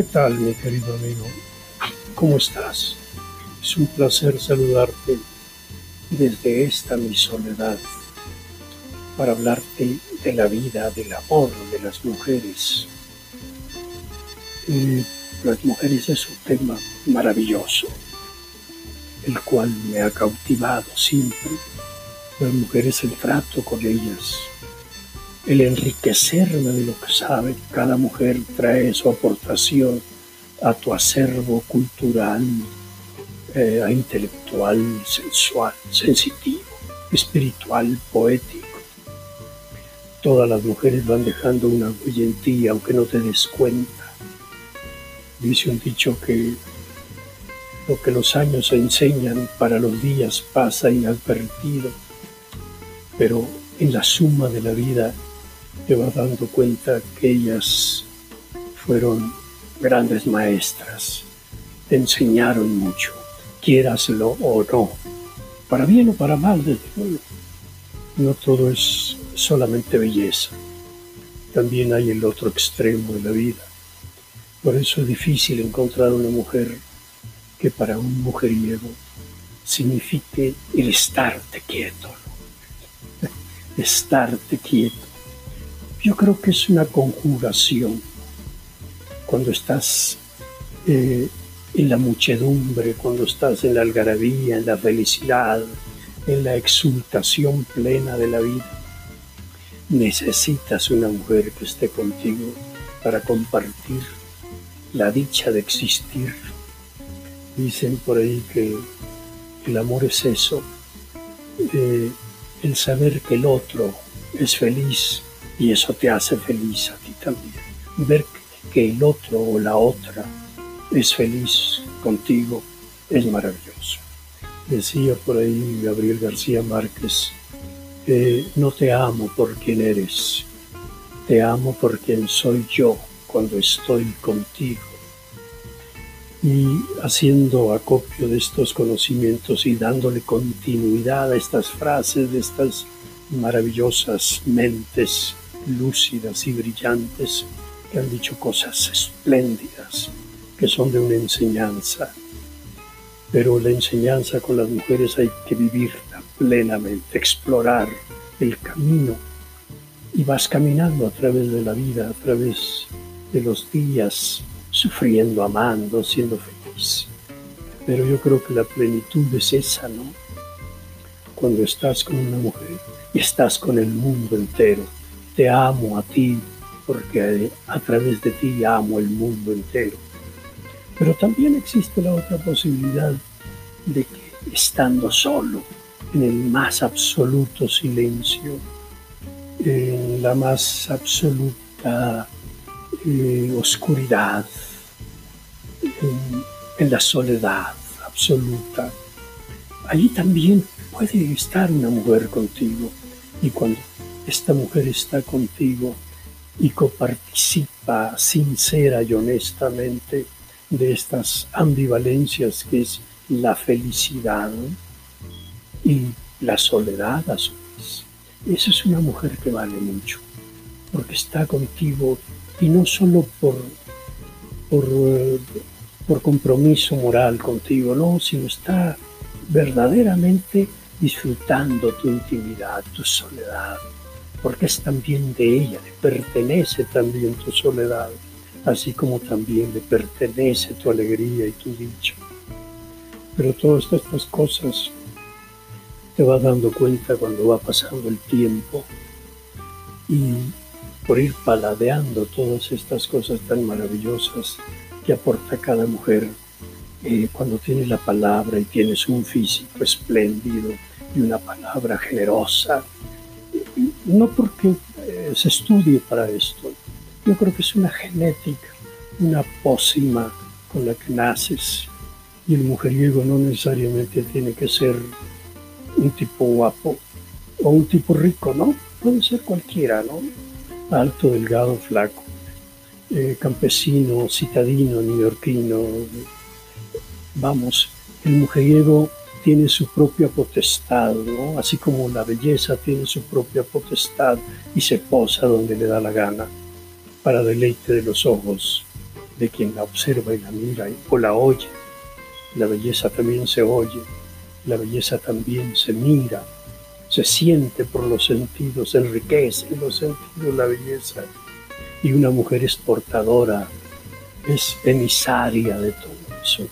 ¿qué tal mi querido amigo? ¿Cómo estás? Es un placer saludarte desde esta mi soledad para hablarte de la vida, del amor de las mujeres. Las mujeres es un tema maravilloso, el cual me ha cautivado siempre. Las mujeres, el trato con ellas, el enriquecerme de lo que sabe. Cada mujer trae su aportación a tu acervo cultural, eh, intelectual, sensual, sensitivo, espiritual, poético. Todas las mujeres van dejando una huella aunque no te des cuenta. Dice un dicho que lo que los años enseñan para los días pasa inadvertido, pero en la suma de la vida te vas dando cuenta que ellas fueron grandes maestras, te enseñaron mucho, quieraslo o no, para bien o para mal, desde luego. No todo es solamente belleza, también hay el otro extremo de la vida. Por eso es difícil encontrar una mujer que para un mujeriego signifique el estarte quieto, estarte quieto yo creo que es una conjugación. Cuando estás eh, en la muchedumbre, cuando estás en la algarabía, en la felicidad, en la exultación plena de la vida, necesitas una mujer que esté contigo para compartir la dicha de existir. Dicen por ahí que el amor es eso, eh, el saber que el otro es feliz y eso te hace feliz a ti también. Ver que el otro o la otra es feliz contigo es maravilloso. Decía por ahí Gabriel García Márquez, no te amo por quien eres, te amo por quien soy yo cuando estoy contigo. Y haciendo acopio de estos conocimientos y dándole continuidad a estas frases de estas maravillosas mentes lúcidas y brillantes que han dicho cosas espléndidas, que son de una enseñanza. Pero la enseñanza con las mujeres hay que vivirla plenamente, explorar el camino. Y vas caminando a través de la vida, a través de los días, sufriendo, amando, siendo feliz. Pero yo creo que la plenitud es esa, ¿no? Cuando estás con una mujer y estás con el mundo entero te amo a ti porque a través de ti amo el mundo entero. Pero también existe la otra posibilidad de que estando solo, en el más absoluto silencio, en la más absoluta eh, oscuridad, en, en la soledad absoluta, allí también puede estar una mujer contigo. Y cuando esta mujer está contigo y coparticipa sincera y honestamente de estas ambivalencias que es la felicidad y la soledad a su vez. Esa es una mujer que vale mucho, porque está contigo y no solo por, por, por compromiso moral contigo, no, sino está verdaderamente disfrutando tu intimidad, tu soledad, porque es también de ella, le pertenece también tu soledad, así como también le pertenece tu alegría y tu dicho. Pero todas estas cosas te vas dando cuenta cuando va pasando el tiempo y por ir paladeando todas estas cosas tan maravillosas que aporta cada mujer eh, cuando tienes la palabra y tienes un físico espléndido y una palabra generosa no porque eh, se estudie para esto, yo creo que es una genética, una pócima con la que naces. Y el mujeriego no necesariamente tiene que ser un tipo guapo o un tipo rico, ¿no? Puede ser cualquiera, ¿no? Alto, delgado, flaco, eh, campesino, citadino, neoyorquino. Vamos, el mujeriego tiene su propia potestad, ¿no? así como la belleza tiene su propia potestad y se posa donde le da la gana, para deleite de los ojos de quien la observa y la mira o la oye. La belleza también se oye, la belleza también se mira, se siente por los sentidos, enriquece en los sentidos la belleza. Y una mujer es portadora, es emisaria de todo eso.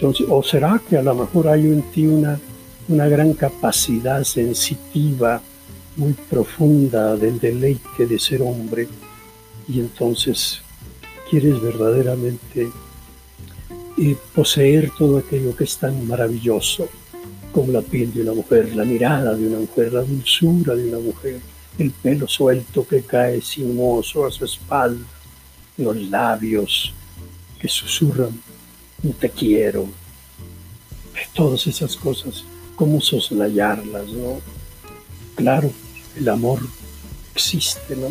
Entonces, ¿o será que a lo mejor hay en ti una, una gran capacidad sensitiva, muy profunda del deleite de ser hombre? Y entonces quieres verdaderamente eh, poseer todo aquello que es tan maravilloso como la piel de una mujer, la mirada de una mujer, la dulzura de una mujer, el pelo suelto que cae sinuoso a su espalda, los labios que susurran te quiero, todas esas cosas, cómo soslayarlas, ¿no? Claro, el amor existe, ¿no?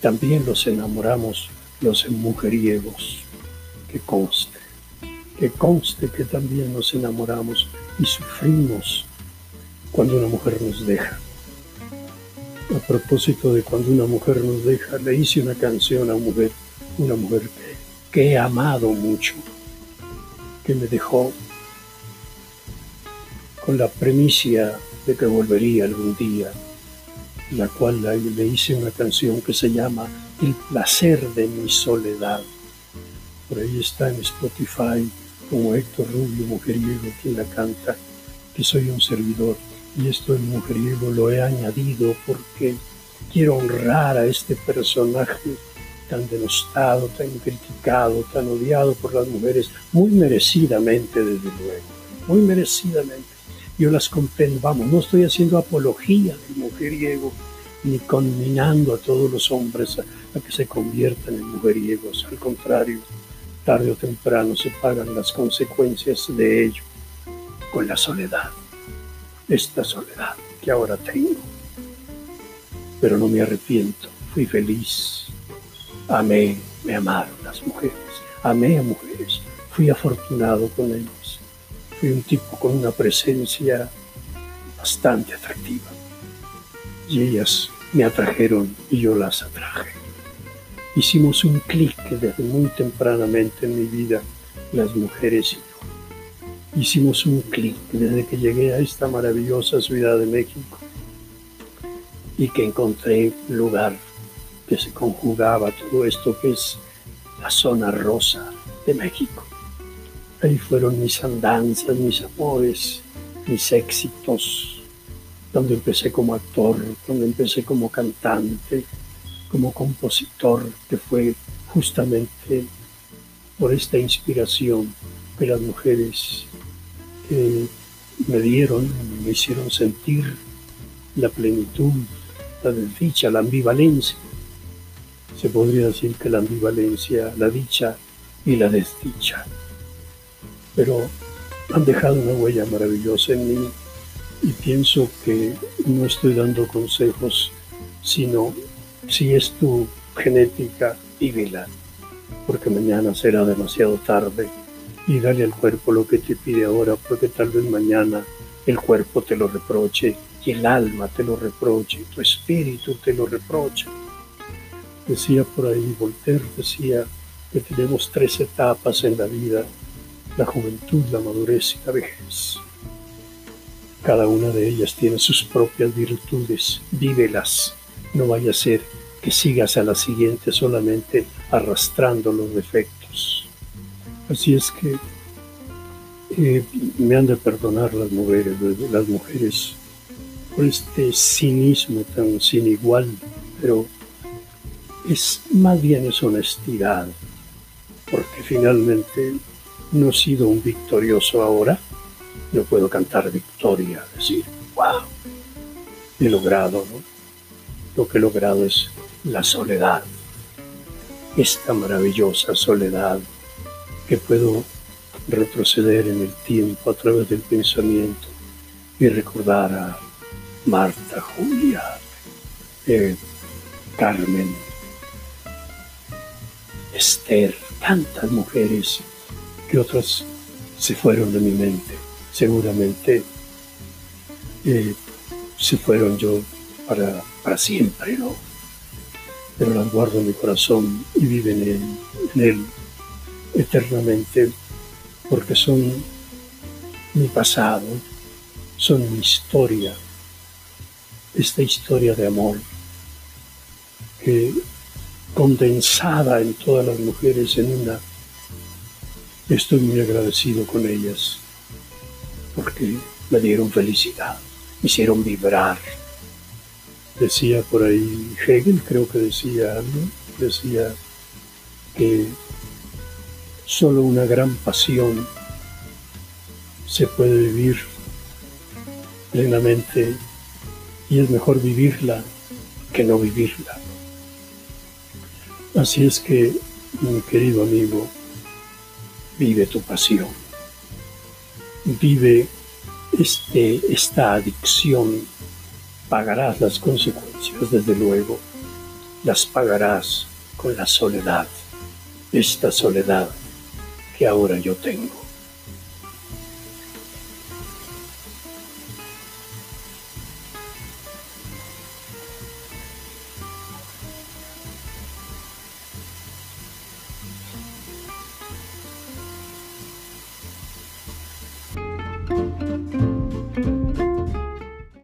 También los enamoramos los mujeriegos, que conste, que conste que también nos enamoramos y sufrimos cuando una mujer nos deja. A propósito de cuando una mujer nos deja, le hice una canción a una mujer, una mujer que he amado mucho, que me dejó con la premicia de que volvería algún día, la cual le hice una canción que se llama El placer de mi soledad. Por ahí está en Spotify como Héctor Rubio Mujeriego quien la canta, que soy un servidor. Y esto del mujeriego lo he añadido porque quiero honrar a este personaje tan denostado, tan criticado, tan odiado por las mujeres, muy merecidamente desde luego, muy merecidamente. Yo las comprendo, vamos, no estoy haciendo apología del mujeriego, ni conminando a todos los hombres a, a que se conviertan en mujeriegos, al contrario, tarde o temprano se pagan las consecuencias de ello con la soledad, esta soledad que ahora tengo. Pero no me arrepiento, fui feliz, amé, me amaron las mujeres, amé a mujeres, fui afortunado con ellas, fui un tipo con una presencia bastante atractiva y ellas me atrajeron y yo las atraje. Hicimos un clic desde muy tempranamente en mi vida, las mujeres y yo. Hicimos un clic desde que llegué a esta maravillosa ciudad de México y que encontré lugar que se conjugaba todo esto que es la zona rosa de México. Ahí fueron mis andanzas, mis amores, mis éxitos, donde empecé como actor, donde empecé como cantante, como compositor, que fue justamente por esta inspiración que las mujeres eh, me dieron, me hicieron sentir la plenitud, la desdicha, la ambivalencia. Se podría decir que la ambivalencia, la dicha y la desdicha. Pero han dejado una huella maravillosa en mí y pienso que no estoy dando consejos, sino si es tu genética, vívela, porque mañana será demasiado tarde y dale al cuerpo lo que te pide ahora, porque tal vez mañana el cuerpo te lo reproche y el alma te lo reproche, y tu espíritu te lo reproche. Decía por ahí Voltaire, decía que tenemos tres etapas en la vida, la juventud, la madurez y la vejez. Cada una de ellas tiene sus propias virtudes, vívelas no vaya a ser que sigas a la siguiente solamente arrastrando los defectos. Así es que eh, me han de perdonar las mujeres, las mujeres por este cinismo tan sin igual, pero es más bien es honestidad, porque finalmente no he sido un victorioso ahora, no puedo cantar victoria, decir, wow, he logrado, ¿no? lo que he logrado es la soledad, esta maravillosa soledad que puedo retroceder en el tiempo a través del pensamiento y recordar a Marta, Julia, eh, Carmen, Esther, tantas mujeres que otras se fueron de mi mente. Seguramente eh, se fueron yo para, para siempre, ¿no? pero las guardo en mi corazón y viven en, en él eternamente porque son mi pasado, son mi historia, esta historia de amor que condensada en todas las mujeres en una, estoy muy agradecido con ellas porque me dieron felicidad, me hicieron vibrar. Decía por ahí Hegel, creo que decía algo, decía que solo una gran pasión se puede vivir plenamente y es mejor vivirla que no vivirla. Así es que, mi querido amigo, vive tu pasión, vive este, esta adicción, pagarás las consecuencias, desde luego, las pagarás con la soledad, esta soledad que ahora yo tengo.